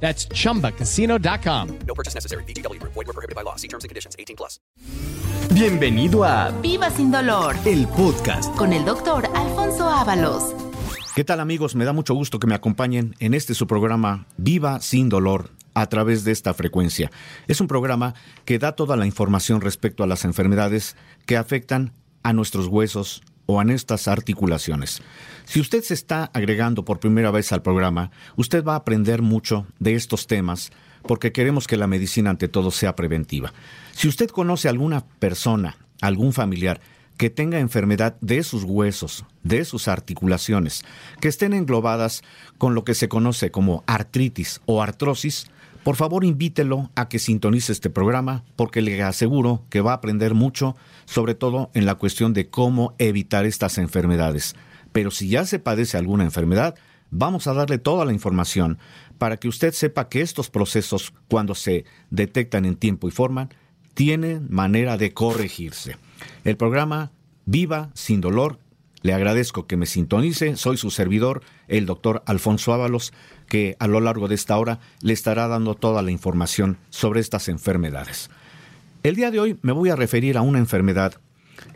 That's chumbacasino.com. No purchase necessary. BGW. Void were prohibited by law. See terms and conditions. 18 plus. Bienvenido a Viva sin dolor el podcast. con el doctor Alfonso Ábalos. ¿Qué tal amigos? Me da mucho gusto que me acompañen en este su programa Viva sin dolor a través de esta frecuencia. Es un programa que da toda la información respecto a las enfermedades que afectan a nuestros huesos o a nuestras articulaciones. Si usted se está agregando por primera vez al programa, usted va a aprender mucho de estos temas porque queremos que la medicina ante todo sea preventiva. Si usted conoce a alguna persona, algún familiar, que tenga enfermedad de sus huesos, de sus articulaciones, que estén englobadas con lo que se conoce como artritis o artrosis, por favor invítelo a que sintonice este programa porque le aseguro que va a aprender mucho, sobre todo en la cuestión de cómo evitar estas enfermedades. Pero si ya se padece alguna enfermedad, vamos a darle toda la información para que usted sepa que estos procesos, cuando se detectan en tiempo y forma, tienen manera de corregirse. El programa Viva sin dolor. Le agradezco que me sintonice. Soy su servidor, el doctor Alfonso Ábalos, que a lo largo de esta hora le estará dando toda la información sobre estas enfermedades. El día de hoy me voy a referir a una enfermedad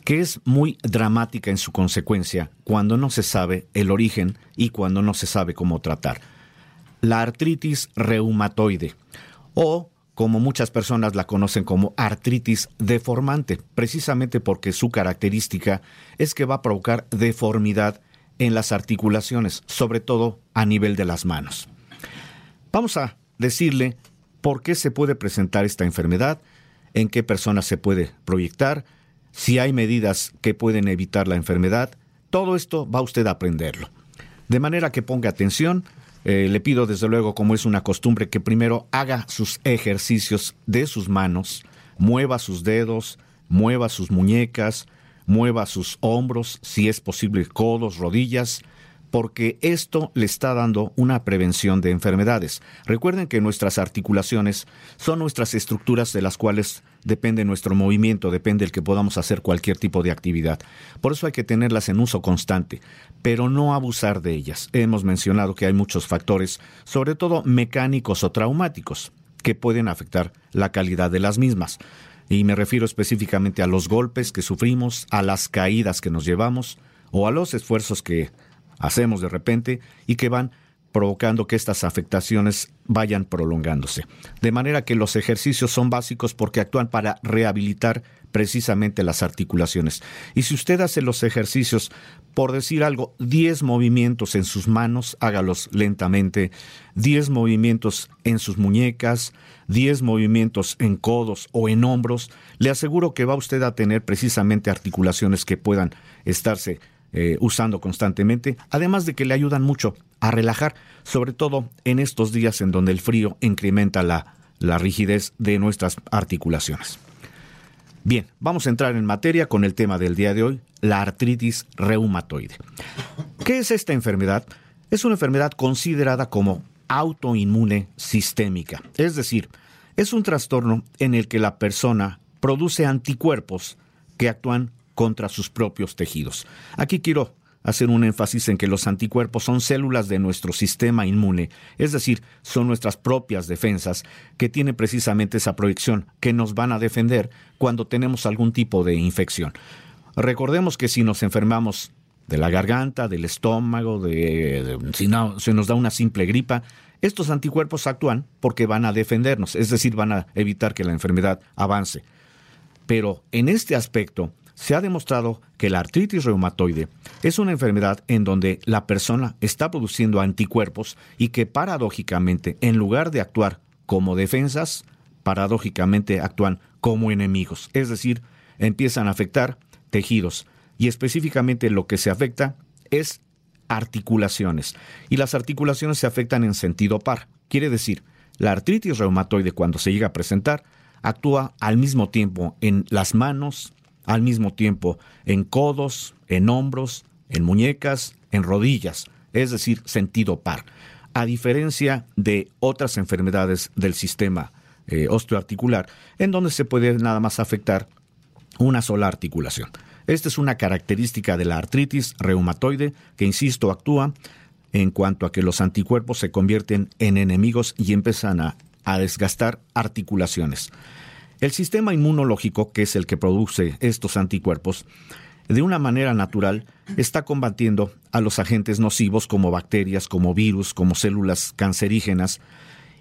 que es muy dramática en su consecuencia cuando no se sabe el origen y cuando no se sabe cómo tratar. La artritis reumatoide o como muchas personas la conocen como artritis deformante, precisamente porque su característica es que va a provocar deformidad en las articulaciones, sobre todo a nivel de las manos. Vamos a decirle por qué se puede presentar esta enfermedad, en qué personas se puede proyectar, si hay medidas que pueden evitar la enfermedad. Todo esto va usted a aprenderlo. De manera que ponga atención, eh, le pido desde luego, como es una costumbre, que primero haga sus ejercicios de sus manos, mueva sus dedos, mueva sus muñecas, mueva sus hombros, si es posible codos, rodillas, porque esto le está dando una prevención de enfermedades. Recuerden que nuestras articulaciones son nuestras estructuras de las cuales depende nuestro movimiento, depende el que podamos hacer cualquier tipo de actividad. Por eso hay que tenerlas en uso constante, pero no abusar de ellas. Hemos mencionado que hay muchos factores, sobre todo mecánicos o traumáticos, que pueden afectar la calidad de las mismas. Y me refiero específicamente a los golpes que sufrimos, a las caídas que nos llevamos o a los esfuerzos que hacemos de repente y que van provocando que estas afectaciones vayan prolongándose. De manera que los ejercicios son básicos porque actúan para rehabilitar precisamente las articulaciones. Y si usted hace los ejercicios, por decir algo, 10 movimientos en sus manos, hágalos lentamente, 10 movimientos en sus muñecas, 10 movimientos en codos o en hombros, le aseguro que va usted a tener precisamente articulaciones que puedan estarse eh, usando constantemente, además de que le ayudan mucho a relajar, sobre todo en estos días en donde el frío incrementa la, la rigidez de nuestras articulaciones. Bien, vamos a entrar en materia con el tema del día de hoy, la artritis reumatoide. ¿Qué es esta enfermedad? Es una enfermedad considerada como autoinmune sistémica, es decir, es un trastorno en el que la persona produce anticuerpos que actúan contra sus propios tejidos. Aquí quiero hacer un énfasis en que los anticuerpos son células de nuestro sistema inmune, es decir, son nuestras propias defensas que tienen precisamente esa proyección, que nos van a defender cuando tenemos algún tipo de infección. Recordemos que si nos enfermamos de la garganta, del estómago, de, de, si no, se nos da una simple gripa, estos anticuerpos actúan porque van a defendernos, es decir, van a evitar que la enfermedad avance. Pero en este aspecto, se ha demostrado que la artritis reumatoide es una enfermedad en donde la persona está produciendo anticuerpos y que paradójicamente, en lugar de actuar como defensas, paradójicamente actúan como enemigos, es decir, empiezan a afectar tejidos. Y específicamente lo que se afecta es articulaciones. Y las articulaciones se afectan en sentido par. Quiere decir, la artritis reumatoide cuando se llega a presentar actúa al mismo tiempo en las manos, al mismo tiempo en codos, en hombros, en muñecas, en rodillas, es decir, sentido par. A diferencia de otras enfermedades del sistema eh, osteoarticular, en donde se puede nada más afectar una sola articulación. Esta es una característica de la artritis reumatoide que, insisto, actúa en cuanto a que los anticuerpos se convierten en enemigos y empiezan a, a desgastar articulaciones. El sistema inmunológico, que es el que produce estos anticuerpos, de una manera natural está combatiendo a los agentes nocivos como bacterias, como virus, como células cancerígenas,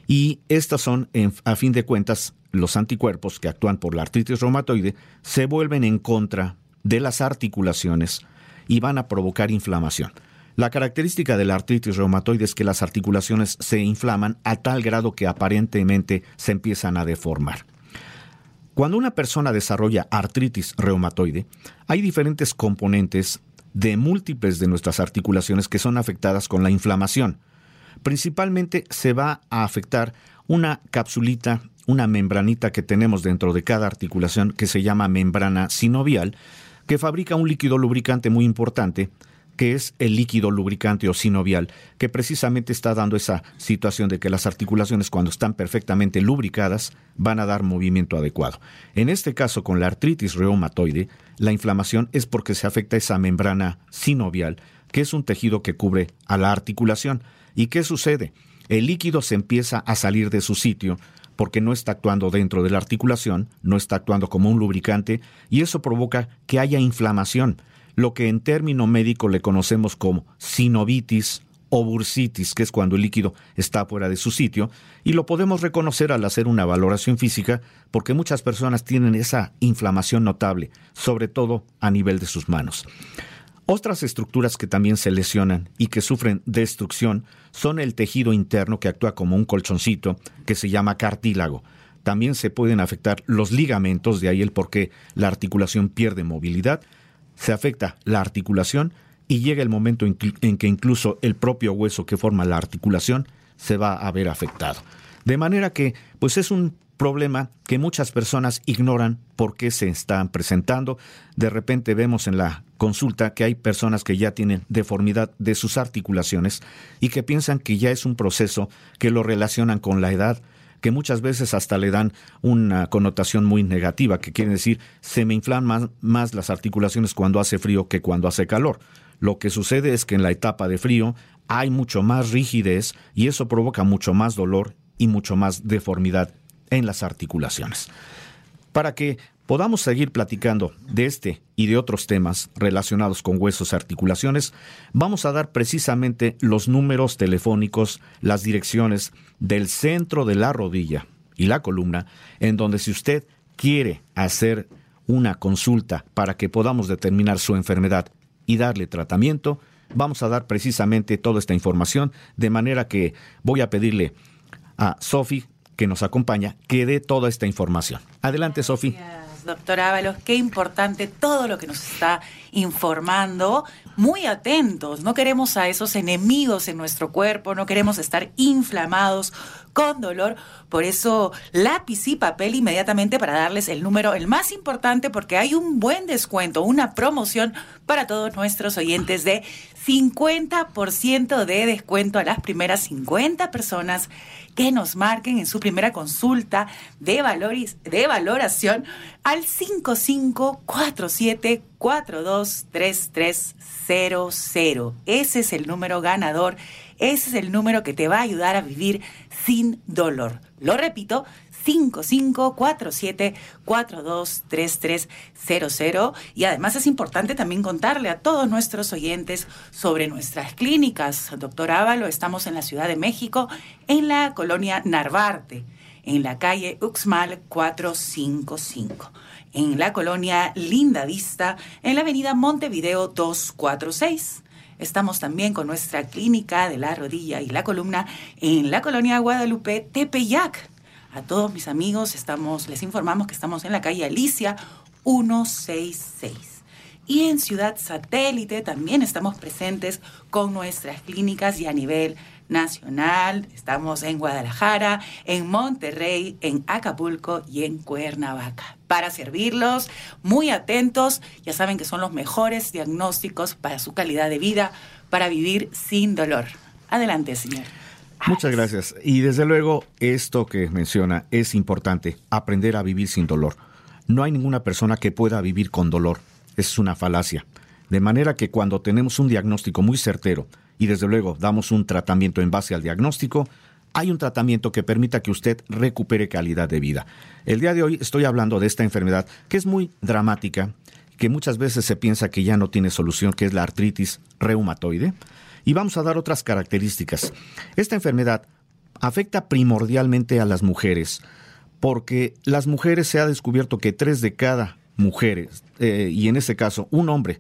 y estas son, a fin de cuentas, los anticuerpos que actúan por la artritis reumatoide, se vuelven en contra de las articulaciones y van a provocar inflamación. La característica de la artritis reumatoide es que las articulaciones se inflaman a tal grado que aparentemente se empiezan a deformar. Cuando una persona desarrolla artritis reumatoide, hay diferentes componentes de múltiples de nuestras articulaciones que son afectadas con la inflamación. Principalmente se va a afectar una capsulita, una membranita que tenemos dentro de cada articulación que se llama membrana sinovial, que fabrica un líquido lubricante muy importante que es el líquido lubricante o sinovial, que precisamente está dando esa situación de que las articulaciones cuando están perfectamente lubricadas van a dar movimiento adecuado. En este caso con la artritis reumatoide, la inflamación es porque se afecta esa membrana sinovial, que es un tejido que cubre a la articulación. ¿Y qué sucede? El líquido se empieza a salir de su sitio porque no está actuando dentro de la articulación, no está actuando como un lubricante y eso provoca que haya inflamación lo que en término médico le conocemos como sinovitis o bursitis, que es cuando el líquido está fuera de su sitio, y lo podemos reconocer al hacer una valoración física porque muchas personas tienen esa inflamación notable, sobre todo a nivel de sus manos. Otras estructuras que también se lesionan y que sufren destrucción son el tejido interno que actúa como un colchoncito que se llama cartílago. También se pueden afectar los ligamentos, de ahí el por qué la articulación pierde movilidad, se afecta la articulación y llega el momento en que incluso el propio hueso que forma la articulación se va a ver afectado. De manera que, pues es un problema que muchas personas ignoran por qué se están presentando. De repente vemos en la consulta que hay personas que ya tienen deformidad de sus articulaciones y que piensan que ya es un proceso que lo relacionan con la edad, que muchas veces hasta le dan una connotación muy negativa, que quiere decir se me inflaman más, las articulaciones cuando hace frío que cuando hace calor. Lo que sucede es que en la etapa de frío hay mucho más rigidez y eso provoca mucho más dolor y mucho más deformidad en las articulaciones. Para que podamos seguir platicando de este y de otros temas relacionados con huesos y articulaciones, vamos a dar precisamente los números telefónicos, las direcciones del centro de la rodilla y la columna, en donde si usted quiere hacer una consulta para que podamos determinar su enfermedad y darle tratamiento, vamos a dar precisamente toda esta información, de manera que voy a pedirle a Sofi, que nos acompaña, que dé toda esta información. Adelante, Sofi doctor Ábalos, qué importante todo lo que nos está informando. Muy atentos, no queremos a esos enemigos en nuestro cuerpo, no queremos estar inflamados con dolor. Por eso, lápiz y papel inmediatamente para darles el número, el más importante, porque hay un buen descuento, una promoción para todos nuestros oyentes de 50% de descuento a las primeras 50 personas que nos marquen en su primera consulta de, de valoración al 5547423300. Ese es el número ganador, ese es el número que te va a ayudar a vivir sin dolor. Lo repito, 5547423300 y además es importante también contarle a todos nuestros oyentes sobre nuestras clínicas. Doctor Ávalo, estamos en la Ciudad de México, en la colonia Narvarte, en la calle Uxmal 455 en la colonia Linda Vista, en la avenida Montevideo 246. Estamos también con nuestra clínica de la rodilla y la columna en la colonia Guadalupe Tepeyac, a todos mis amigos, estamos, les informamos que estamos en la calle Alicia 166. Y en Ciudad Satélite también estamos presentes con nuestras clínicas y a nivel nacional. Estamos en Guadalajara, en Monterrey, en Acapulco y en Cuernavaca. Para servirlos, muy atentos, ya saben que son los mejores diagnósticos para su calidad de vida, para vivir sin dolor. Adelante, señor. Muchas gracias. Y desde luego, esto que menciona es importante, aprender a vivir sin dolor. No hay ninguna persona que pueda vivir con dolor. Es una falacia. De manera que cuando tenemos un diagnóstico muy certero y desde luego damos un tratamiento en base al diagnóstico, hay un tratamiento que permita que usted recupere calidad de vida. El día de hoy estoy hablando de esta enfermedad que es muy dramática, que muchas veces se piensa que ya no tiene solución, que es la artritis reumatoide. Y vamos a dar otras características. Esta enfermedad afecta primordialmente a las mujeres, porque las mujeres se ha descubierto que tres de cada mujeres, eh, y en este caso un hombre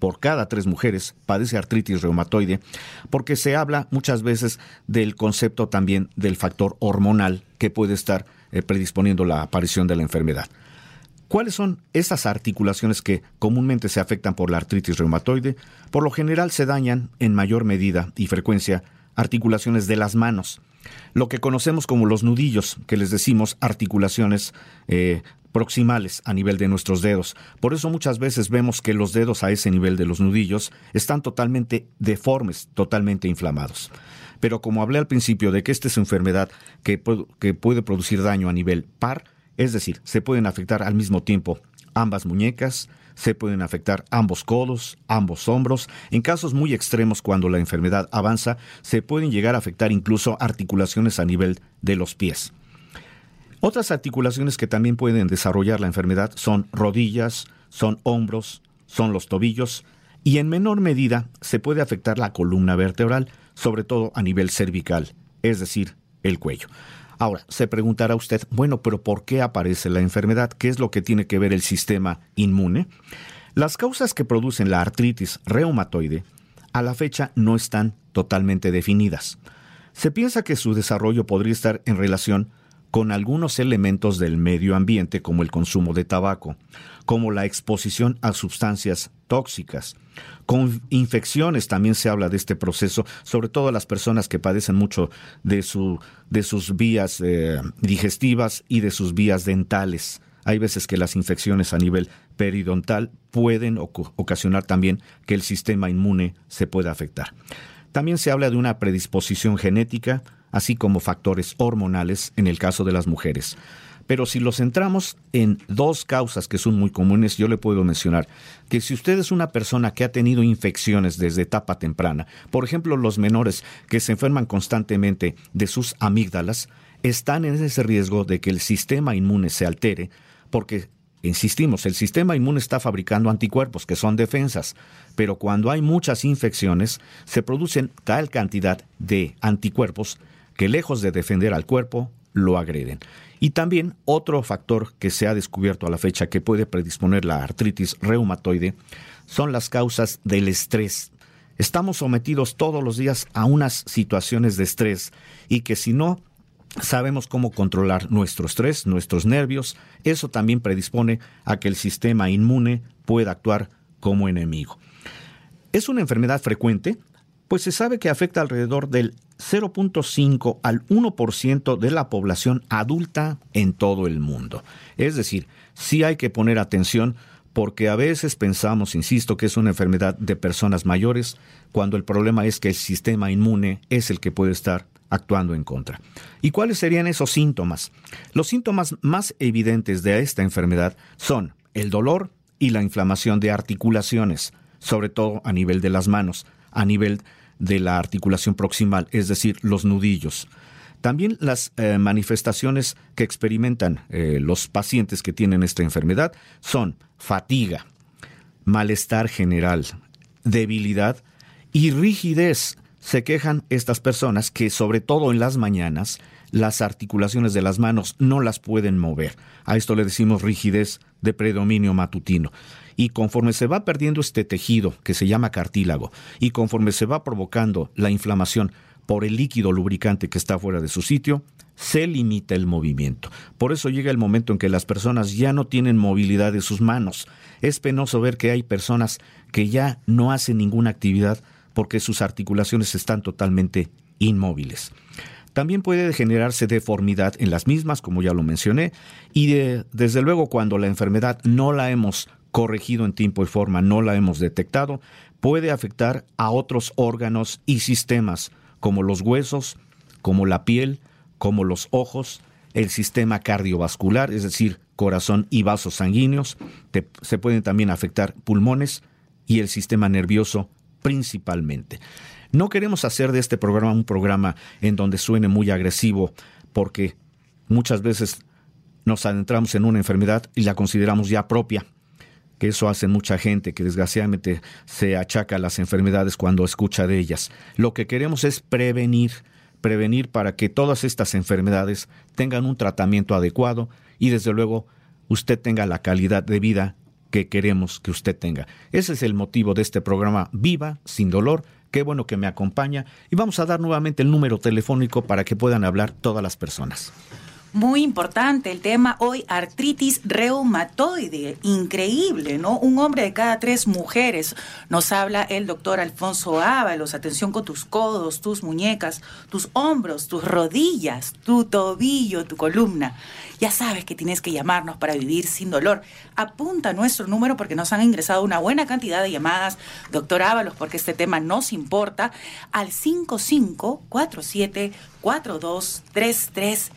por cada tres mujeres padece artritis reumatoide, porque se habla muchas veces del concepto también del factor hormonal que puede estar eh, predisponiendo la aparición de la enfermedad. ¿Cuáles son esas articulaciones que comúnmente se afectan por la artritis reumatoide? Por lo general se dañan en mayor medida y frecuencia articulaciones de las manos, lo que conocemos como los nudillos, que les decimos articulaciones eh, proximales a nivel de nuestros dedos. Por eso muchas veces vemos que los dedos a ese nivel de los nudillos están totalmente deformes, totalmente inflamados. Pero como hablé al principio de que esta es una enfermedad que, puede producir daño a nivel par, es decir, se pueden afectar al mismo tiempo ambas muñecas, se pueden afectar ambos codos, ambos hombros. En casos muy extremos, cuando la enfermedad avanza, se pueden llegar a afectar incluso articulaciones a nivel de los pies. Otras articulaciones que también pueden desarrollar la enfermedad son rodillas, son hombros, son los tobillos y en menor medida se puede afectar la columna vertebral, sobre todo a nivel cervical, es decir, el cuello. Ahora, se preguntará usted, bueno, pero ¿por qué aparece la enfermedad? ¿Qué es lo que tiene que ver el sistema inmune? Las causas que producen la artritis reumatoide a la fecha no están totalmente definidas. Se piensa que su desarrollo podría estar en relación con algunos elementos del medio ambiente como el consumo de tabaco, como la exposición a sustancias tóxicas. Con infecciones también se habla de este proceso, sobre todo las personas que padecen mucho de, su, de sus vías eh, digestivas y de sus vías dentales. Hay veces que las infecciones a nivel periodontal pueden ocasionar también que el sistema inmune se pueda afectar. También se habla de una predisposición genética, así como factores hormonales en el caso de las mujeres. Pero si lo centramos en dos causas que son muy comunes, yo le puedo mencionar que si usted es una persona que ha tenido infecciones desde etapa temprana, por ejemplo los menores que se enferman constantemente de sus amígdalas, están en ese riesgo de que el sistema inmune se altere porque Insistimos, el sistema inmune está fabricando anticuerpos que son defensas, pero cuando hay muchas infecciones se producen tal cantidad de anticuerpos que lejos de defender al cuerpo, lo agreden. Y también otro factor que se ha descubierto a la fecha que puede predisponer la artritis reumatoide son las causas del estrés. Estamos sometidos todos los días a unas situaciones de estrés y que si no sabemos cómo controlar nuestro estrés, nuestros nervios, eso también predispone a que el sistema inmune pueda actuar como enemigo. Es una enfermedad frecuente, pues se sabe que afecta alrededor del 0.5 al 1% de la población adulta en todo el mundo. Es decir, sí hay que poner atención porque a veces pensamos, insisto, que es una enfermedad de personas mayores, cuando el problema es que el sistema inmune es el que puede estar actuando en contra. ¿Y cuáles serían esos síntomas? Los síntomas más evidentes de esta enfermedad son el dolor y la inflamación de articulaciones, sobre todo a nivel de las manos, a nivel de la articulación proximal, es decir, los nudillos. También las eh, manifestaciones que experimentan eh, los pacientes que tienen esta enfermedad son fatiga, malestar general, debilidad y rigidez. Se quejan estas personas que sobre todo en las mañanas las articulaciones de las manos no las pueden mover. A esto le decimos rigidez de predominio matutino. Y conforme se va perdiendo este tejido que se llama cartílago y conforme se va provocando la inflamación por el líquido lubricante que está fuera de su sitio, se limita el movimiento. Por eso llega el momento en que las personas ya no tienen movilidad de sus manos. Es penoso ver que hay personas que ya no hacen ninguna actividad porque sus articulaciones están totalmente inmóviles. También puede generarse deformidad en las mismas, como ya lo mencioné, y de- desde luego cuando la enfermedad no la hemos corregido en tiempo y forma, no la hemos detectado, puede afectar a otros órganos y sistemas, como los huesos, como la piel, como los ojos, el sistema cardiovascular, es decir, corazón y vasos sanguíneos, se pueden también afectar pulmones y el sistema nervioso principalmente. No queremos hacer de este programa un programa en donde suene muy agresivo, porque muchas veces nos adentramos en una enfermedad y la consideramos ya propia, que eso hace mucha gente que desgraciadamente se achaca a las enfermedades cuando escucha de ellas. Lo que queremos es prevenir, prevenir para que todas estas enfermedades tengan un tratamiento adecuado y desde luego usted tenga la calidad de vida que queremos que usted tenga. Ese es el motivo de este programa Viva sin dolor. Qué bueno que me acompaña y vamos a dar nuevamente el número telefónico para que puedan hablar todas las personas. Muy importante el tema hoy, artritis reumatoide. Increíble, ¿no? Un hombre de cada tres mujeres. Nos habla el doctor Alfonso Ábalos. Atención con tus codos, tus muñecas, tus hombros, tus rodillas, tu tobillo, tu columna. Ya sabes que tienes que llamarnos para vivir sin dolor. Apunta nuestro número porque nos han ingresado una buena cantidad de llamadas, doctor Ábalos, porque este tema nos importa, al 55474233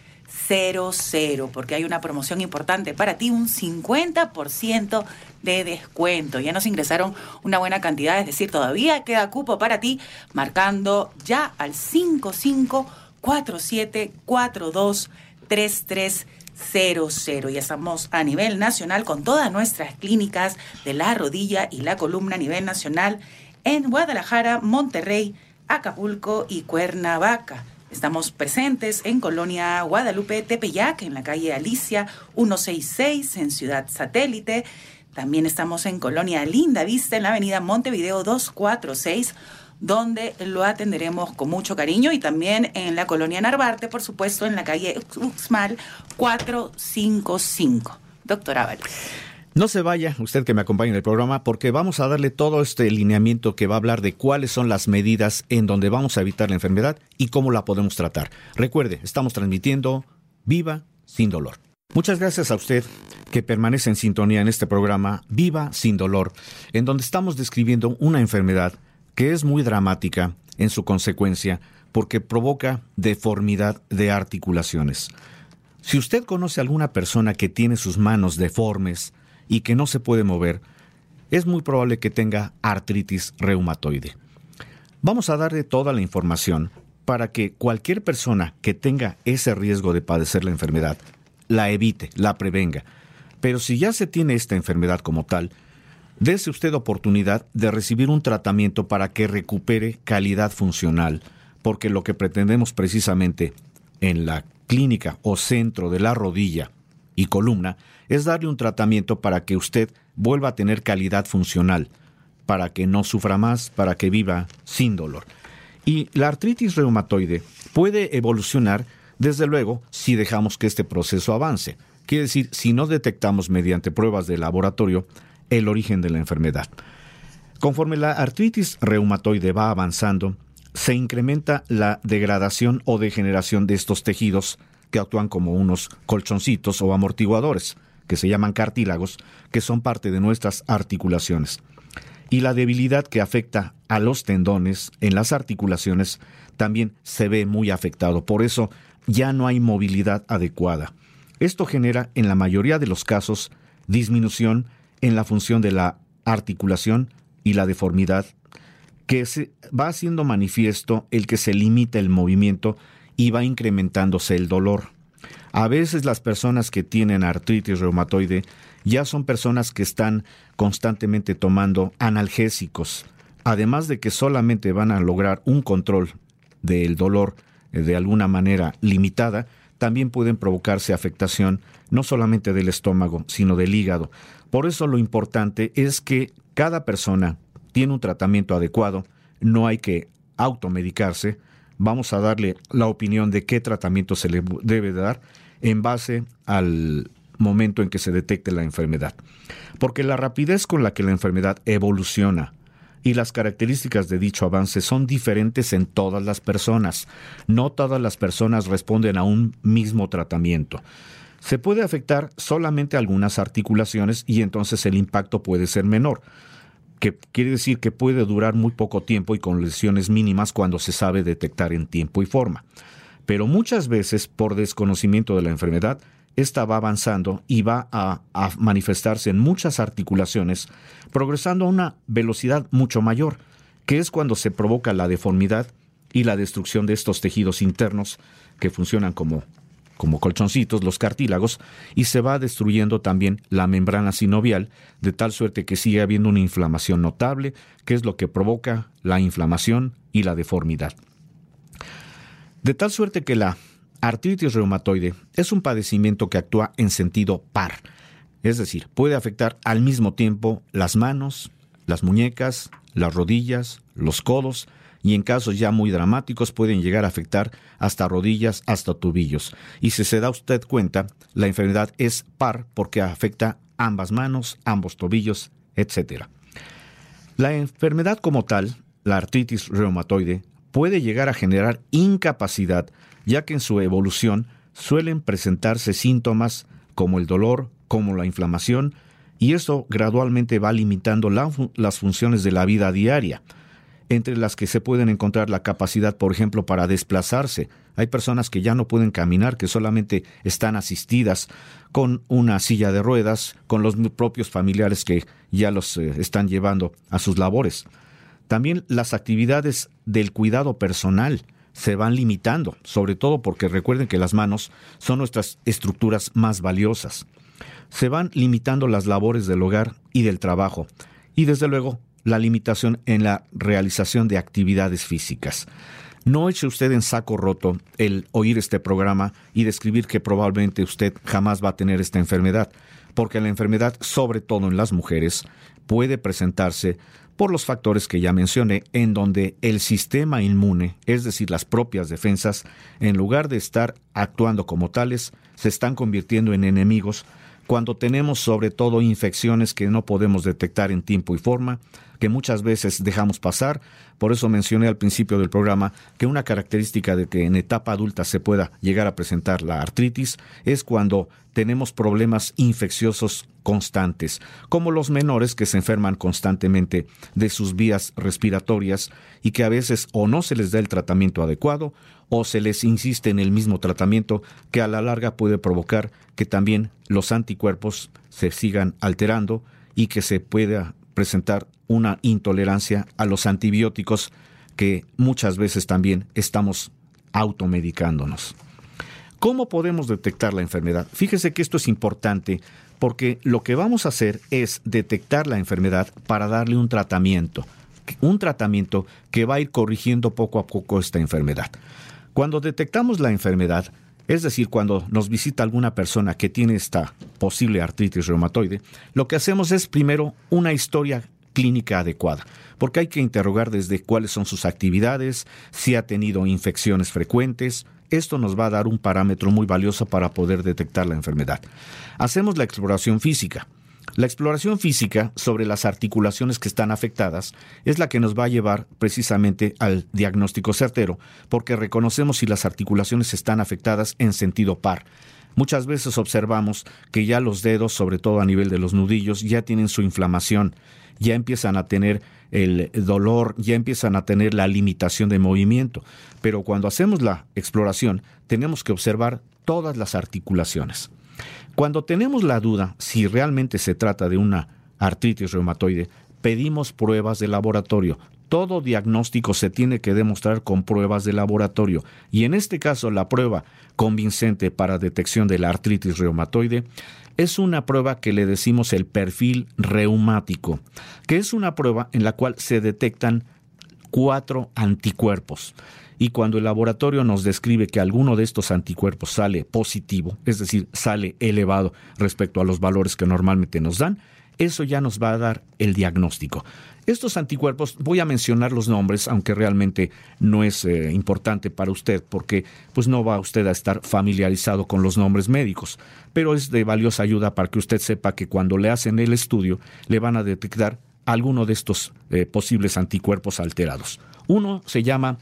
00, porque hay una promoción importante para ti, un 50% de descuento. Ya nos ingresaron una buena cantidad, es decir, todavía queda cupo para ti, marcando ya al 5547423300. Ya estamos a nivel nacional con todas nuestras clínicas de la rodilla y la columna a nivel nacional en Guadalajara, Monterrey, Acapulco y Cuernavaca. Estamos presentes en Colonia Guadalupe Tepeyac, en la calle Alicia 166, en Ciudad Satélite. También estamos en Colonia Linda Vista, en la avenida Montevideo 246, donde lo atenderemos con mucho cariño. Y también en la Colonia Narvarte, por supuesto, en la calle Uxmal 455. Doctor Ábalos. No se vaya, usted que me acompaña en el programa, porque vamos a darle todo este lineamiento que va a hablar de cuáles son las medidas en donde vamos a evitar la enfermedad y cómo la podemos tratar. Recuerde, estamos transmitiendo Viva sin dolor. Muchas gracias a usted que permanece en sintonía en este programa Viva sin dolor, en donde estamos describiendo una enfermedad que es muy dramática en su consecuencia porque provoca deformidad de articulaciones. Si usted conoce a alguna persona que tiene sus manos deformes, y que no se puede mover, es muy probable que tenga artritis reumatoide. Vamos a darle toda la información para que cualquier persona que tenga ese riesgo de padecer la enfermedad la evite, la prevenga. Pero si ya se tiene esta enfermedad como tal, dése usted oportunidad de recibir un tratamiento para que recupere calidad funcional, porque lo que pretendemos precisamente en la clínica o centro de la rodilla y columna es darle un tratamiento para que usted vuelva a tener calidad funcional, para que no sufra más, para que viva sin dolor. Y la artritis reumatoide puede evolucionar, desde luego, si dejamos que este proceso avance. Quiere decir, si no detectamos mediante pruebas de laboratorio el origen de la enfermedad. Conforme la artritis reumatoide va avanzando, se incrementa la degradación o degeneración de estos tejidos que actúan como unos colchoncitos o amortiguadores, que se llaman cartílagos, que son parte de nuestras articulaciones. Y la debilidad que afecta a los tendones en las articulaciones también se ve muy afectado. Por eso ya no hay movilidad adecuada. Esto genera en la mayoría de los casos disminución en la función de la articulación y la deformidad, que se va haciendo manifiesto el que se limita el movimiento y va incrementándose el dolor. A veces las personas que tienen artritis reumatoide ya son personas que están constantemente tomando analgésicos, además de que solamente van a lograr un control del dolor eh, de alguna manera limitada, también pueden provocarse afectación no solamente del estómago, sino del hígado. Por eso lo importante es que cada persona tiene un tratamiento adecuado, no hay que automedicarse, vamos a darle la opinión de qué tratamiento se le debe dar en base al momento en que se detecte la enfermedad. Porque la rapidez con la que la enfermedad evoluciona y las características de dicho avance son diferentes en todas las personas. No todas las personas responden a un mismo tratamiento. Se puede afectar solamente algunas articulaciones y entonces el impacto puede ser menor, que quiere decir que puede durar muy poco tiempo y con lesiones mínimas cuando se sabe detectar en tiempo y forma. Pero muchas veces, por desconocimiento de la enfermedad, esta va avanzando y va a, a, manifestarse en muchas articulaciones, progresando a una velocidad mucho mayor, que es cuando se provoca la deformidad y la destrucción de estos tejidos internos que funcionan como, como colchoncitos, los cartílagos, y se va destruyendo también la membrana sinovial, de tal suerte que sigue habiendo una inflamación notable, que es lo que provoca la inflamación y la deformidad. De tal suerte que la artritis reumatoide es un padecimiento que actúa en sentido par, es decir, puede afectar al mismo tiempo las manos, las muñecas, las rodillas, los codos y en casos ya muy dramáticos pueden llegar a afectar hasta rodillas, hasta tobillos. Y si se da usted cuenta, la enfermedad es par porque afecta ambas manos, ambos tobillos, etc. La enfermedad como tal, la artritis reumatoide, puede llegar a generar incapacidad ya que en su evolución suelen presentarse síntomas como el dolor, como la inflamación, y esto gradualmente va limitando la, las funciones de la vida diaria, entre las que se pueden encontrar la capacidad, por ejemplo, para desplazarse. Hay personas que ya no pueden caminar, que solamente están asistidas con una silla de ruedas, con los propios familiares que ya los eh, están llevando a sus labores. También las actividades del cuidado personal, se van limitando, sobre todo porque recuerden que las manos son nuestras estructuras más valiosas. Se van limitando las labores del hogar y del trabajo, y desde luego la limitación en la realización de actividades físicas. No eche usted en saco roto el oír este programa y describir que probablemente usted jamás va a tener esta enfermedad, porque la enfermedad, sobre todo en las mujeres, puede presentarse por los factores que ya mencioné, en donde el sistema inmune, es decir, las propias defensas, en lugar de estar actuando como tales, se están convirtiendo en enemigos cuando tenemos sobre todo infecciones que no podemos detectar en tiempo y forma, que muchas veces dejamos pasar. Por eso mencioné al principio del programa que una característica de que en etapa adulta se pueda llegar a presentar la artritis es cuando tenemos problemas infecciosos constantes, como los menores que se enferman constantemente de sus vías respiratorias y que a veces o no se les da el tratamiento adecuado o se les insiste en el mismo tratamiento que a la larga puede provocar que también los anticuerpos se sigan alterando y que se pueda presentar una intolerancia a los antibióticos que muchas veces también estamos automedicándonos. ¿Cómo podemos detectar la enfermedad? Fíjese que esto es importante porque lo que vamos a hacer es detectar la enfermedad para darle un tratamiento, un tratamiento que va a ir corrigiendo poco a poco esta enfermedad. Cuando detectamos la enfermedad, es decir, cuando nos visita alguna persona que tiene esta posible artritis reumatoide, lo que hacemos es primero una historia clínica adecuada, porque hay que interrogar desde cuáles son sus actividades, si ha tenido infecciones frecuentes. Esto nos va a dar un parámetro muy valioso para poder detectar la enfermedad. Hacemos la exploración física. La exploración física sobre las articulaciones que están afectadas es la que nos va a llevar precisamente al diagnóstico certero, porque reconocemos si las articulaciones están afectadas en sentido par. Muchas veces observamos que ya los dedos, sobre todo a nivel de los nudillos, ya tienen su inflamación, ya empiezan a tener el dolor, ya empiezan a tener la limitación de movimiento. Pero cuando hacemos la exploración, tenemos que observar todas las articulaciones. Cuando tenemos la duda si realmente se trata de una artritis reumatoide, pedimos pruebas de laboratorio. Todo diagnóstico se tiene que demostrar con pruebas de laboratorio y en este caso la prueba convincente para detección de la artritis reumatoide es una prueba que le decimos el perfil reumático, que es una prueba en la cual se detectan cuatro anticuerpos. Y cuando el laboratorio nos describe que alguno de estos anticuerpos sale positivo, es decir, sale elevado respecto a los valores que normalmente nos dan, eso ya nos va a dar el diagnóstico. Estos anticuerpos, voy a mencionar los nombres, aunque realmente no es eh, importante para usted, porque pues no va usted a estar familiarizado con los nombres médicos, pero es de valiosa ayuda para que usted sepa que cuando le hacen el estudio le van a detectar alguno de estos eh, posibles anticuerpos alterados. Uno se llama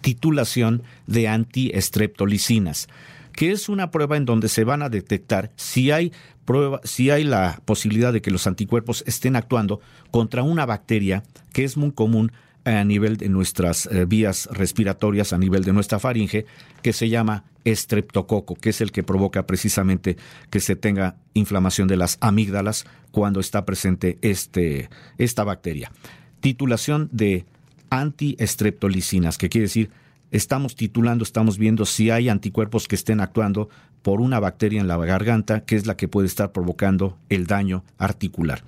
titulación de antiestreptolicinas, que es una prueba en donde se van a detectar si hay prueba, si hay la posibilidad de que los anticuerpos estén actuando contra una bacteria que es muy común a nivel de nuestras eh, vías respiratorias, a nivel de nuestra faringe, que se llama estreptococo, que es el que provoca precisamente que se tenga inflamación de las amígdalas cuando está presente este, esta bacteria. Titulación de antiestreptolicinas, que quiere decir estamos titulando, estamos viendo si hay anticuerpos que estén actuando por una bacteria en la garganta, que es la que puede estar provocando el daño articular.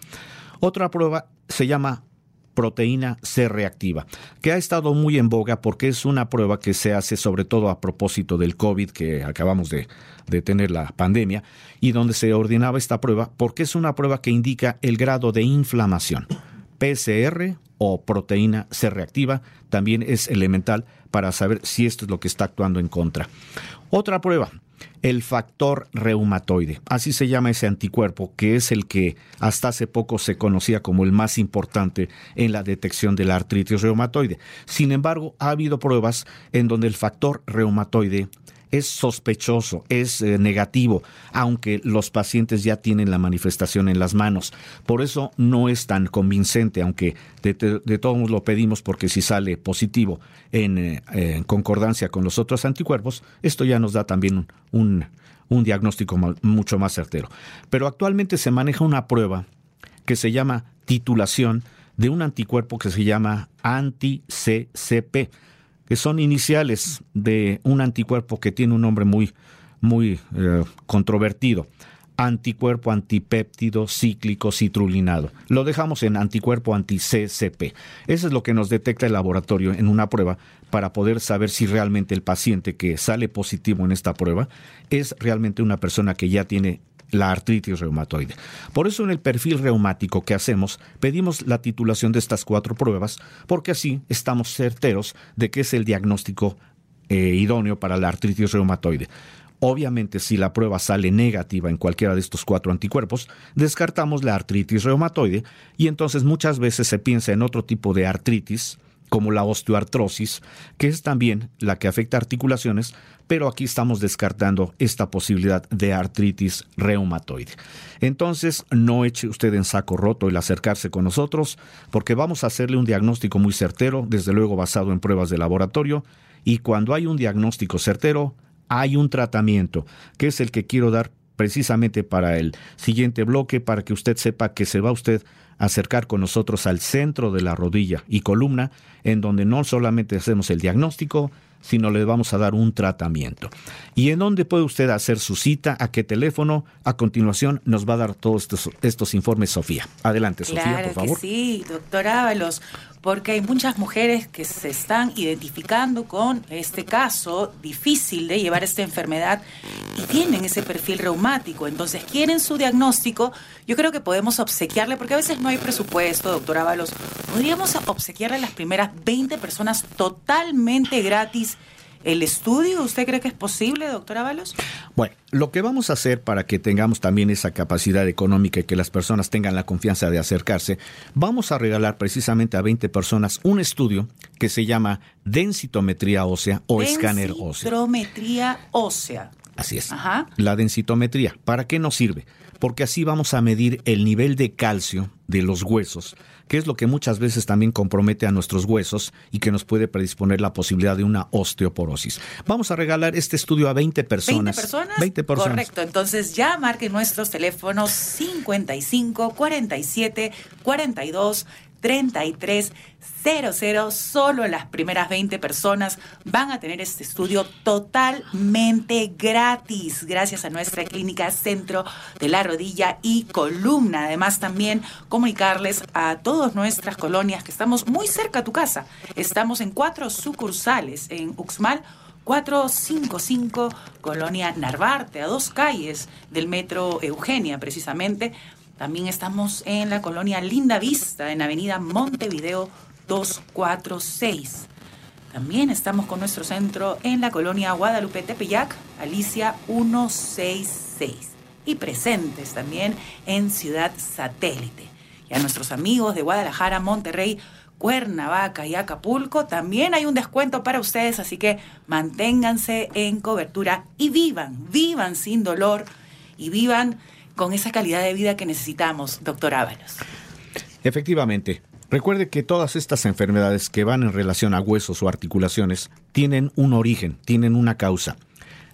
Otra prueba se llama proteína C reactiva, que ha estado muy en boga porque es una prueba que se hace sobre todo a propósito del COVID que acabamos de, de tener la pandemia y donde se ordenaba esta prueba porque es una prueba que indica el grado de inflamación. PCR o proteína C reactiva también es elemental para saber si esto es lo que está actuando en contra. Otra prueba, el factor reumatoide. Así se llama ese anticuerpo, que es el que hasta hace poco se conocía como el más importante en la detección de la artritis reumatoide. Sin embargo, ha habido pruebas en donde el factor reumatoide es sospechoso, es eh, negativo, aunque los pacientes ya tienen la manifestación en las manos. Por eso no es tan convincente, aunque de, todos modos lo pedimos porque si sale positivo en, eh, en, concordancia con los otros anticuerpos, esto ya nos da también un, un diagnóstico mucho más certero. Pero actualmente se maneja una prueba que se llama titulación de un anticuerpo que se llama anti-CCP que son iniciales de un anticuerpo que tiene un nombre muy, muy eh, controvertido. Anticuerpo antipéptido cíclico citrulinado. Lo dejamos en anticuerpo anti-CCP. Eso es lo que nos detecta el laboratorio en una prueba para poder saber si realmente el paciente que sale positivo en esta prueba es realmente una persona que ya tiene la artritis reumatoide. Por eso en el perfil reumático que hacemos pedimos la titulación de estas cuatro pruebas porque así estamos certeros de que es el diagnóstico eh, idóneo para la artritis reumatoide. Obviamente, si la prueba sale negativa en cualquiera de estos cuatro anticuerpos, descartamos la artritis reumatoide y entonces muchas veces se piensa en otro tipo de artritis, como la osteoartrosis, que es también la que afecta articulaciones, pero aquí estamos descartando esta posibilidad de artritis reumatoide. Entonces, no eche usted en saco roto el acercarse con nosotros, porque vamos a hacerle un diagnóstico muy certero, desde luego basado en pruebas de laboratorio, y cuando hay un diagnóstico certero, hay un tratamiento, que es el que quiero dar precisamente para el siguiente bloque, para que usted sepa que se va usted acercar con nosotros al centro de la rodilla y columna, en donde no solamente hacemos el diagnóstico, sino le vamos a dar un tratamiento. ¿Y en dónde puede usted hacer su cita? ¿A qué teléfono? A continuación nos va a dar todos estos, informes Sofía. Adelante, Sofía, por favor. Que sí, doctor Ábalos, porque hay muchas mujeres que se están identificando con este caso difícil de llevar esta enfermedad y tienen ese perfil reumático, entonces quieren su diagnóstico. Yo creo que podemos obsequiarle, porque a veces no hay presupuesto, doctor Ábalos, podríamos obsequiarle a las primeras 20 personas totalmente gratis el estudio. ¿Usted cree que es posible, doctor Ábalos? Bueno, lo que vamos a hacer para que tengamos también esa capacidad económica y que las personas tengan la confianza de acercarse, vamos a regalar precisamente a 20 personas un estudio que se llama densitometría ósea o escáner óseo. Densitometría ósea. Así es. La densitometría. ¿Para qué nos sirve? Porque así vamos a medir el nivel de calcio de los huesos, que es lo que muchas veces también compromete a nuestros huesos y que nos puede predisponer la posibilidad de una osteoporosis. Vamos a regalar este estudio a 20 personas. ¿20 personas? 20 personas. Correcto. Entonces ya marquen nuestros teléfonos 55 47 42 3300. Solo las primeras 20 personas van a tener este estudio totalmente gratis, gracias a nuestra clínica Centro de la Rodilla y Columna. Además, también comunicarles a todas nuestras colonias que estamos muy cerca a tu casa. Estamos en cuatro sucursales en Uxmal. 455 Colonia Narvarte, a dos calles del metro Eugenia, precisamente. También estamos en la colonia Linda Vista, en Avenida Montevideo 246. También estamos con nuestro centro en la colonia Guadalupe Tepeyac, Alicia 166. Y presentes también en Ciudad Satélite. Y a nuestros amigos de Guadalajara, Monterrey, Cuernavaca y Acapulco también hay un descuento para ustedes, así que manténganse en cobertura y vivan, vivan sin dolor y vivan con esa calidad de vida que necesitamos, doctor Ábalos. Efectivamente. Recuerde que todas estas enfermedades que van en relación a huesos o articulaciones tienen un origen, tienen una causa.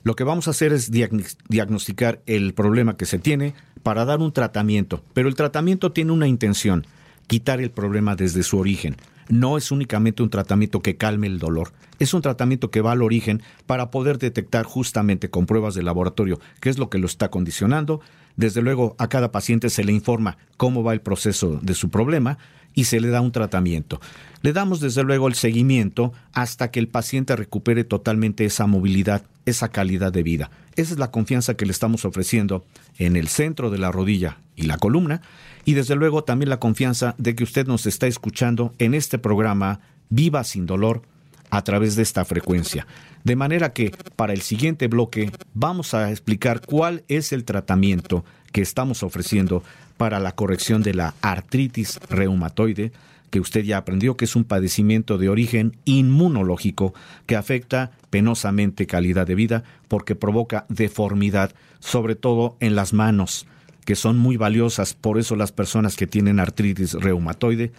Lo que vamos a hacer es diagnosticar el problema que se tiene para dar un tratamiento, pero el tratamiento tiene una intención, quitar el problema desde su origen. No es únicamente un tratamiento que calme el dolor, es un tratamiento que va al origen para poder detectar justamente con pruebas de laboratorio qué es lo que lo está condicionando. Desde luego a cada paciente se le informa cómo va el proceso de su problema y se le da un tratamiento. Le damos desde luego el seguimiento hasta que el paciente recupere totalmente esa movilidad, esa calidad de vida. Esa es la confianza que le estamos ofreciendo en el centro de la rodilla y la columna y desde luego también la confianza de que usted nos está escuchando en este programa Viva sin dolor a través de esta frecuencia. De manera que para el siguiente bloque vamos a explicar cuál es el tratamiento que estamos ofreciendo para la corrección de la artritis reumatoide, que usted ya aprendió que es un padecimiento de origen inmunológico que afecta penosamente calidad de vida porque provoca deformidad, sobre todo en las manos, que son muy valiosas. Por eso las personas que tienen artritis reumatoide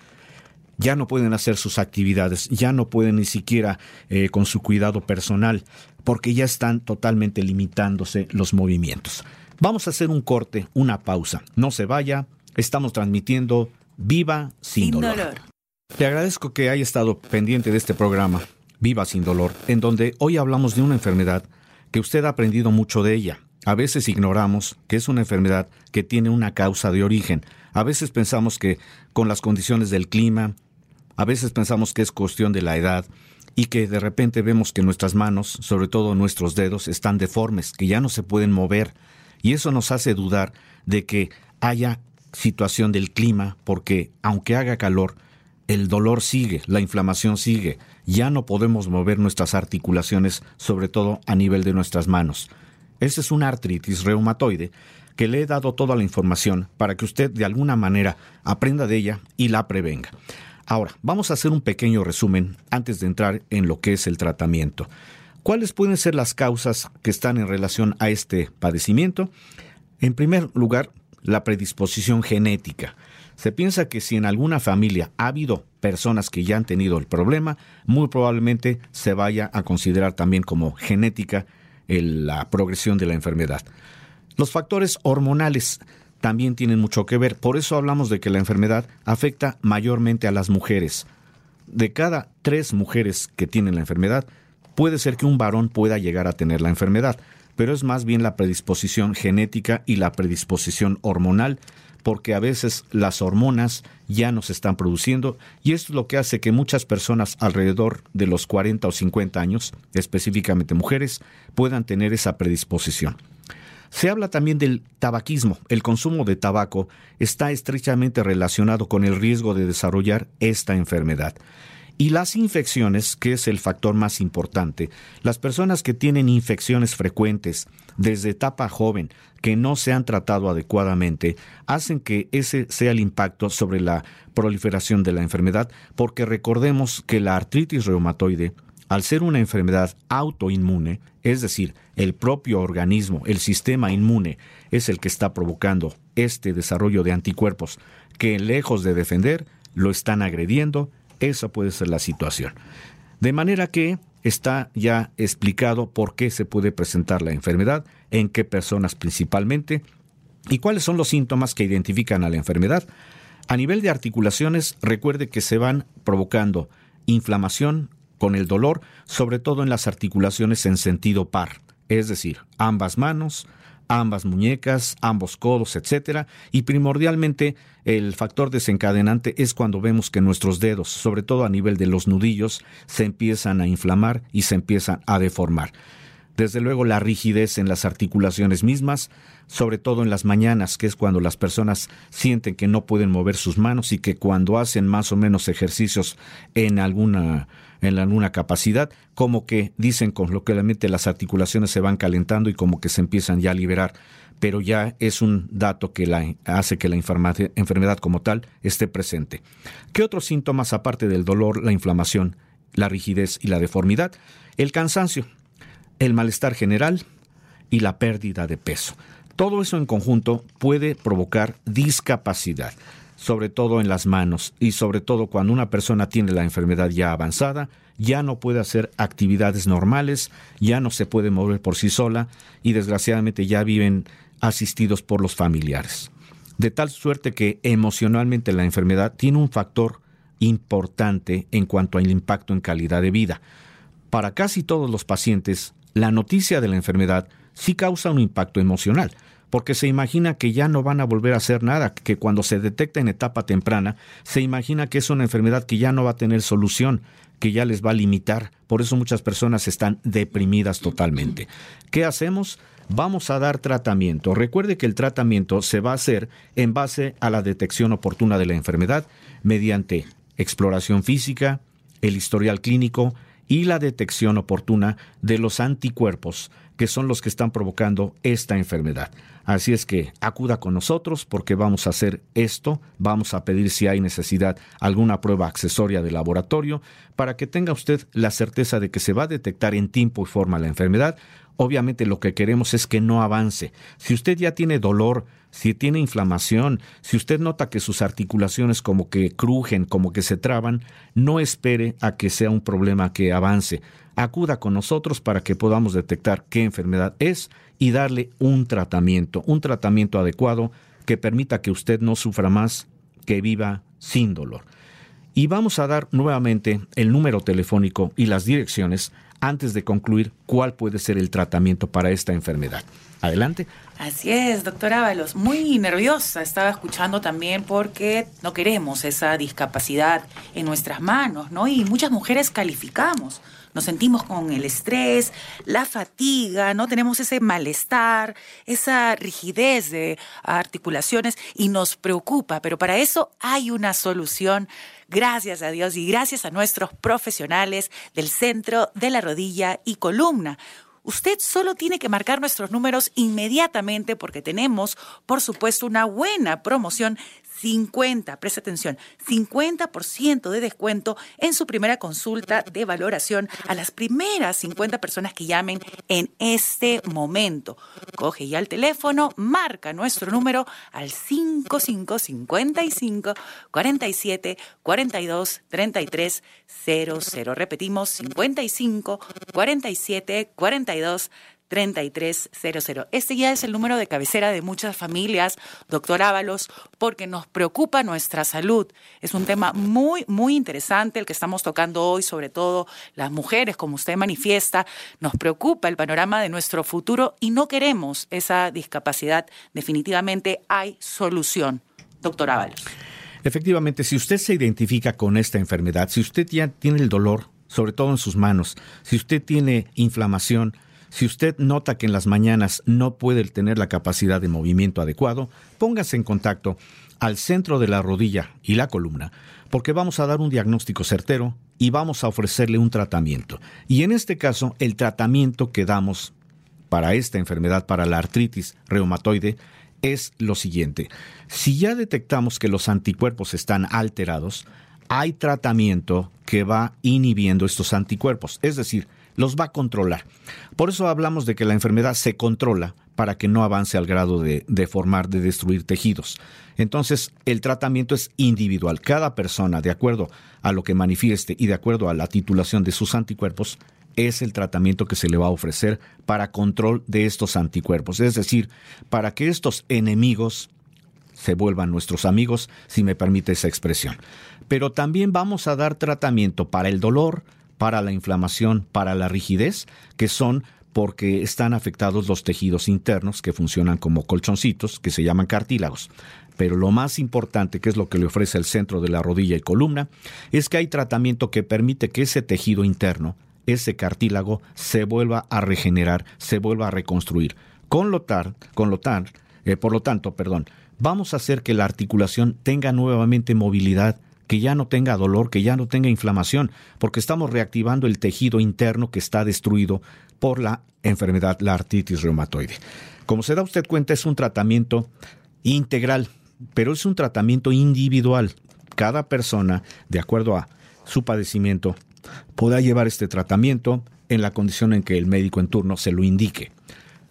ya no pueden hacer sus actividades, ya no pueden ni siquiera eh, con su cuidado personal, porque ya están totalmente limitándose los movimientos. Vamos a hacer un corte, una pausa. No se vaya, estamos transmitiendo Viva sin, dolor. dolor. Te agradezco que haya estado pendiente de este programa, Viva sin dolor, en donde hoy hablamos de una enfermedad que usted ha aprendido mucho de ella. A veces ignoramos que es una enfermedad que tiene una causa de origen. A veces pensamos que con las condiciones del clima, a veces pensamos que es cuestión de la edad y que de repente vemos que nuestras manos, sobre todo nuestros dedos, están deformes, que ya no se pueden mover, y eso nos hace dudar de que haya situación del clima, porque aunque haga calor, el dolor sigue, la inflamación sigue, ya no podemos mover nuestras articulaciones, sobre todo a nivel de nuestras manos. Esa es una artritis reumatoide que le he dado toda la información para que usted de alguna manera aprenda de ella y la prevenga. Ahora, vamos a hacer un pequeño resumen antes de entrar en lo que es el tratamiento. ¿Cuáles pueden ser las causas que están en relación a este padecimiento? En primer lugar, la predisposición genética. Se piensa que si en alguna familia ha habido personas que ya han tenido el problema, muy probablemente se vaya a considerar también como genética la progresión de la enfermedad. Los factores hormonales también tienen mucho que ver, por eso hablamos de que la enfermedad afecta mayormente a las mujeres. De cada tres mujeres que tienen la enfermedad, puede ser que un varón pueda llegar a tener la enfermedad, pero es más bien la predisposición genética y la predisposición hormonal, porque a veces las hormonas ya no se están produciendo y esto es lo que hace que muchas personas alrededor de los 40 o 50 años, específicamente mujeres, puedan tener esa predisposición. Se habla también del tabaquismo. El consumo de tabaco está estrechamente relacionado con el riesgo de desarrollar esta enfermedad. Y las infecciones, que es el factor más importante, las personas que tienen infecciones frecuentes desde etapa joven, que no se han tratado adecuadamente, hacen que ese sea el impacto sobre la proliferación de la enfermedad, porque recordemos que la artritis reumatoide, al ser una enfermedad autoinmune, es decir, el propio organismo, el sistema inmune, es el que está provocando este desarrollo de anticuerpos que lejos de defender, lo están agrediendo esa puede ser la situación. De manera que está ya explicado por qué se puede presentar la enfermedad, en qué personas principalmente y cuáles son los síntomas que identifican a la enfermedad. A nivel de articulaciones, recuerde que se van provocando inflamación con el dolor, sobre todo en las articulaciones en sentido par, es decir, ambas manos, ambas muñecas, ambos codos, etc. Y primordialmente el factor desencadenante es cuando vemos que nuestros dedos, sobre todo a nivel de los nudillos, se empiezan a inflamar y se empiezan a deformar. Desde luego la rigidez en las articulaciones mismas, sobre todo en las mañanas, que es cuando las personas sienten que no pueden mover sus manos y que cuando hacen más o menos ejercicios en alguna en alguna capacidad, como que dicen coloquialmente las articulaciones se van calentando y como que se empiezan ya a liberar, pero ya es un dato que la, hace que la enfermedad como tal esté presente. ¿Qué otros síntomas aparte del dolor, la inflamación, la rigidez y la deformidad? El cansancio, el malestar general y la pérdida de peso. Todo eso en conjunto puede provocar discapacidad sobre todo en las manos y sobre todo cuando una persona tiene la enfermedad ya avanzada, ya no puede hacer actividades normales, ya no se puede mover por sí sola y desgraciadamente ya viven asistidos por los familiares. De tal suerte que emocionalmente la enfermedad tiene un factor importante en cuanto al impacto en calidad de vida. Para casi todos los pacientes, la noticia de la enfermedad sí causa un impacto emocional, porque se imagina que ya no van a volver a hacer nada, que cuando se detecta en etapa temprana, se imagina que es una enfermedad que ya no va a tener solución, que ya les va a limitar. Por eso muchas personas están deprimidas totalmente. ¿Qué hacemos? Vamos a dar tratamiento. Recuerde que el tratamiento se va a hacer en base a la detección oportuna de la enfermedad mediante exploración física, el historial clínico y la detección oportuna de los anticuerpos que son los que están provocando esta enfermedad. Así es que acuda con nosotros porque vamos a hacer esto, vamos a pedir si hay necesidad alguna prueba accesoria de laboratorio para que tenga usted la certeza de que se va a detectar en tiempo y forma la enfermedad. Obviamente lo que queremos es que no avance. Si usted ya tiene dolor, si tiene inflamación, si usted nota que sus articulaciones como que crujen, como que se traban, no espere a que sea un problema que avance acuda con nosotros para que podamos detectar qué enfermedad es y darle un tratamiento, un tratamiento adecuado que permita que usted no sufra más, que viva sin dolor. Y vamos a dar nuevamente el número telefónico y las direcciones antes de concluir cuál puede ser el tratamiento para esta enfermedad. Adelante. Así es, doctora Ábalos. Muy nerviosa estaba escuchando también porque no queremos esa discapacidad en nuestras manos, ¿no? Y muchas mujeres calificamos nos sentimos con el estrés, la fatiga, ¿no? Tenemos ese malestar, esa rigidez de articulaciones y nos preocupa, pero para eso hay una solución. Gracias a Dios y gracias a nuestros profesionales del centro de la rodilla y columna. Usted solo tiene que marcar nuestros números inmediatamente porque tenemos, por supuesto, una buena promoción 50, presta atención, 50% de descuento en su primera consulta de valoración a las primeras 50 personas que llamen en este momento. Coge ya el teléfono, marca nuestro número al 5555 47 42 33 00. Repetimos, 55 47 42 3300. Este ya es el número de cabecera de muchas familias, doctor Ábalos, porque nos preocupa nuestra salud. Es un tema muy, muy interesante el que estamos tocando hoy, sobre todo las mujeres, como usted manifiesta. Nos preocupa el panorama de nuestro futuro y no queremos esa discapacidad. Definitivamente hay solución. Doctor Ábalos. Efectivamente, si usted se identifica con esta enfermedad, si usted ya tiene el dolor, sobre todo en sus manos, si usted tiene inflamación, si usted nota que en las mañanas no puede tener la capacidad de movimiento adecuado, póngase en contacto al centro de la rodilla y la columna, porque vamos a dar un diagnóstico certero y vamos a ofrecerle un tratamiento. Y en este caso, el tratamiento que damos para esta enfermedad, para la artritis reumatoide, es lo siguiente. Si ya detectamos que los anticuerpos están alterados, hay tratamiento que va inhibiendo estos anticuerpos. Es decir, los va a controlar. Por eso hablamos de que la enfermedad se controla para que no avance al grado de, formar, de destruir tejidos. Entonces, el tratamiento es individual. Cada persona, de acuerdo a lo que manifieste y de acuerdo a la titulación de sus anticuerpos, es el tratamiento que se le va a ofrecer para control de estos anticuerpos. Es decir, para que estos enemigos se vuelvan nuestros amigos, si me permite esa expresión. Pero también vamos a dar tratamiento para el dolor, para la inflamación, para la rigidez, que son porque están afectados los tejidos internos que funcionan como colchoncitos, que se llaman cartílagos. Pero lo más importante, que es lo que le ofrece el centro de la rodilla y columna, es que hay tratamiento que permite que ese tejido interno ese cartílago se vuelva a regenerar, se vuelva a reconstruir. Con lo, tar, con lo eh, por lo tanto, perdón, vamos a hacer que la articulación tenga nuevamente movilidad, que ya no tenga dolor, que ya no tenga inflamación, porque estamos reactivando el tejido interno que está destruido por la enfermedad, la artritis reumatoide. Como se da usted cuenta, es un tratamiento integral, pero es un tratamiento individual. Cada persona, de acuerdo a su padecimiento, podrá llevar este tratamiento en la condición en que el médico en turno se lo indique.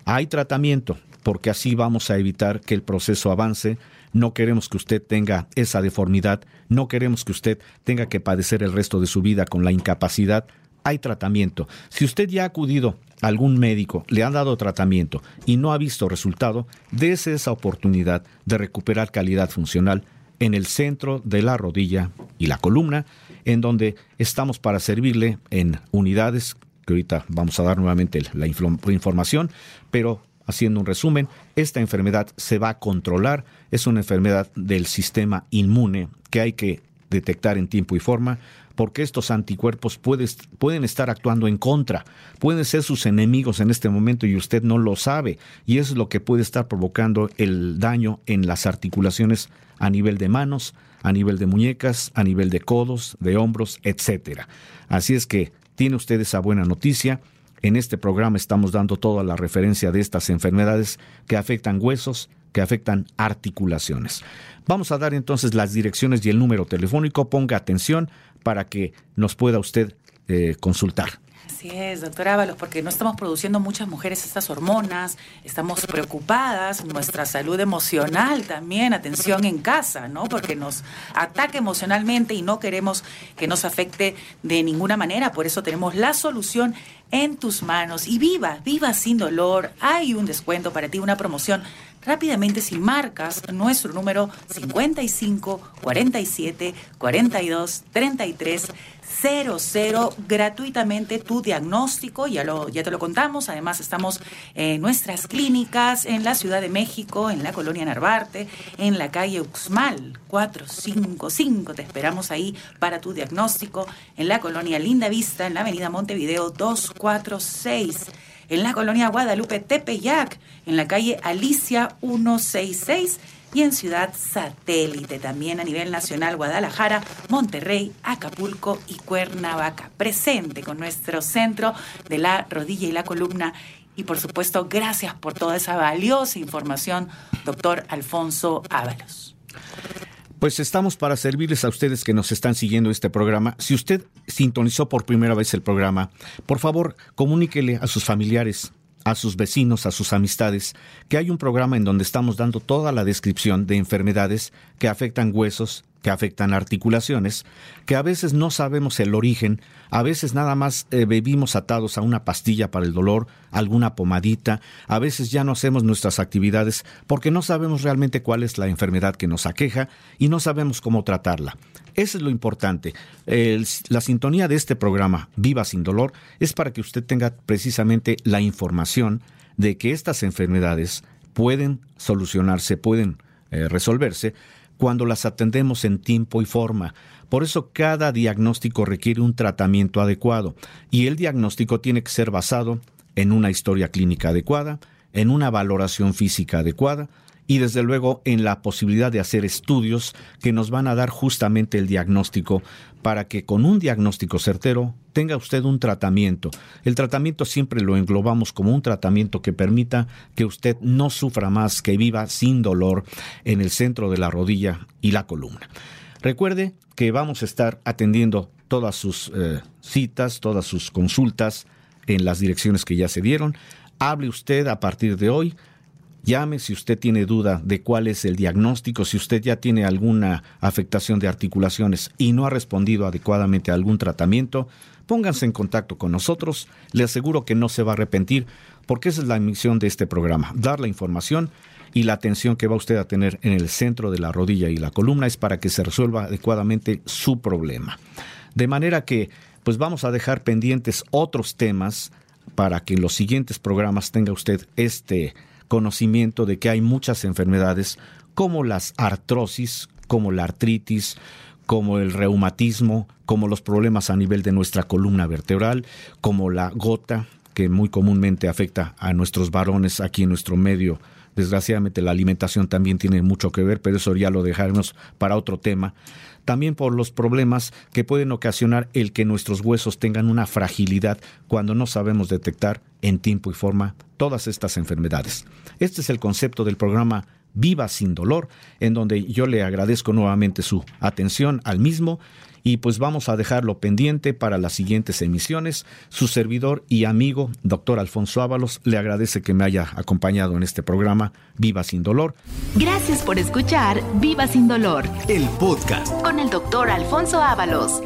Hay tratamiento, porque así vamos a evitar que el proceso avance. No queremos que usted tenga esa deformidad, no queremos que usted tenga que padecer el resto de su vida con la incapacidad. Hay tratamiento. Si usted ya ha acudido a algún médico, le han dado tratamiento y no ha visto resultado, dése esa oportunidad de recuperar calidad funcional en el centro de la rodilla y la columna, en donde estamos para servirle en unidades, que ahorita vamos a dar nuevamente la información, pero haciendo un resumen, esta enfermedad se va a controlar, es una enfermedad del sistema inmune que hay que detectar en tiempo y forma, porque estos anticuerpos pueden estar actuando en contra, pueden ser sus enemigos en este momento y usted no lo sabe, y es lo que puede estar provocando el daño en las articulaciones a nivel de manos, a nivel de muñecas, a nivel de codos, de hombros, etcétera. Así es que tiene usted esa buena noticia. En este programa estamos dando toda la referencia de estas enfermedades que afectan huesos, que afectan articulaciones. Vamos a dar entonces las direcciones y el número telefónico. Ponga atención para que nos pueda usted eh, consultar. Así es, doctora Ábalos, porque no estamos produciendo muchas mujeres estas hormonas, estamos preocupadas, nuestra salud emocional también, atención en casa, ¿no? Porque nos ataca emocionalmente y no queremos que nos afecte de ninguna manera, por eso tenemos la solución en tus manos. Y viva, viva sin dolor, hay un descuento para ti, una promoción rápidamente si marcas nuestro número 55 47 42 33 00 gratuitamente tu diagnóstico, ya, ya te lo contamos, además estamos en nuestras clínicas en la Ciudad de México, en la colonia Narvarte, en la calle Uxmal 455, te esperamos ahí para tu diagnóstico, en la colonia Linda Vista, en la avenida Montevideo 246 en la colonia Guadalupe Tepeyac, en la calle Alicia 166 y en Ciudad Satélite, también a nivel nacional Guadalajara, Monterrey, Acapulco y Cuernavaca. Presente con nuestro centro de la rodilla y la columna. Y por supuesto, gracias por toda esa valiosa información, doctor Alfonso Ábalos. Pues estamos para servirles a ustedes que nos están siguiendo este programa. Si usted sintonizó por primera vez el programa, por favor, comuníquele a sus familiares, a sus vecinos, a sus amistades, que hay un programa en donde estamos dando toda la descripción de enfermedades que afectan huesos, que afectan articulaciones, que a veces no sabemos el origen, a veces nada más eh, vivimos atados a una pastilla para el dolor, alguna pomadita, a veces ya no hacemos nuestras actividades porque no sabemos realmente cuál es la enfermedad que nos aqueja y no sabemos cómo tratarla. Eso es lo importante. la sintonía de este programa, Viva sin dolor, es para que usted tenga precisamente la información de que estas enfermedades pueden solucionarse, pueden eh, resolverse cuando las atendemos en tiempo y forma. Por eso cada diagnóstico requiere un tratamiento adecuado y el diagnóstico tiene que ser basado en una historia clínica adecuada, en una valoración física adecuada y desde luego en la posibilidad de hacer estudios que nos van a dar justamente el diagnóstico para que con un diagnóstico certero tenga usted un tratamiento. El tratamiento siempre lo englobamos como un tratamiento que permita que usted no sufra más, que viva sin dolor en el centro de la rodilla y la columna. Recuerde que vamos a estar atendiendo todas sus eh, citas, todas sus consultas en las direcciones que ya se dieron. Hable usted a partir de hoy Llame si usted tiene duda de cuál es el diagnóstico, si usted ya tiene alguna afectación de articulaciones y no ha respondido adecuadamente a algún tratamiento, pónganse en contacto con nosotros. Le aseguro que no se va a arrepentir porque esa es la misión de este programa, dar la información y la atención que va usted a tener en el centro de la rodilla y la columna es para que se resuelva adecuadamente su problema. De manera que, pues vamos a dejar pendientes otros temas para que en los siguientes programas tenga usted este conocimiento de que hay muchas enfermedades como las artrosis, como la artritis, como el reumatismo, como los problemas a nivel de nuestra columna vertebral, como la gota, que muy comúnmente afecta a nuestros varones aquí en nuestro medio. Desgraciadamente la alimentación también tiene mucho que ver, pero eso ya lo dejaremos para otro tema. También por los problemas que pueden ocasionar el que nuestros huesos tengan una fragilidad cuando no sabemos detectar en tiempo y forma todas estas enfermedades. Este es el concepto del programa Viva sin dolor, en donde yo le agradezco nuevamente su atención al mismo y pues vamos a dejarlo pendiente para las siguientes emisiones. Su servidor y amigo, doctor Alfonso Ábalos, le agradece que me haya acompañado en este programa Viva sin dolor. Gracias por escuchar Viva sin dolor El podcast. con el doctor Alfonso Ábalos.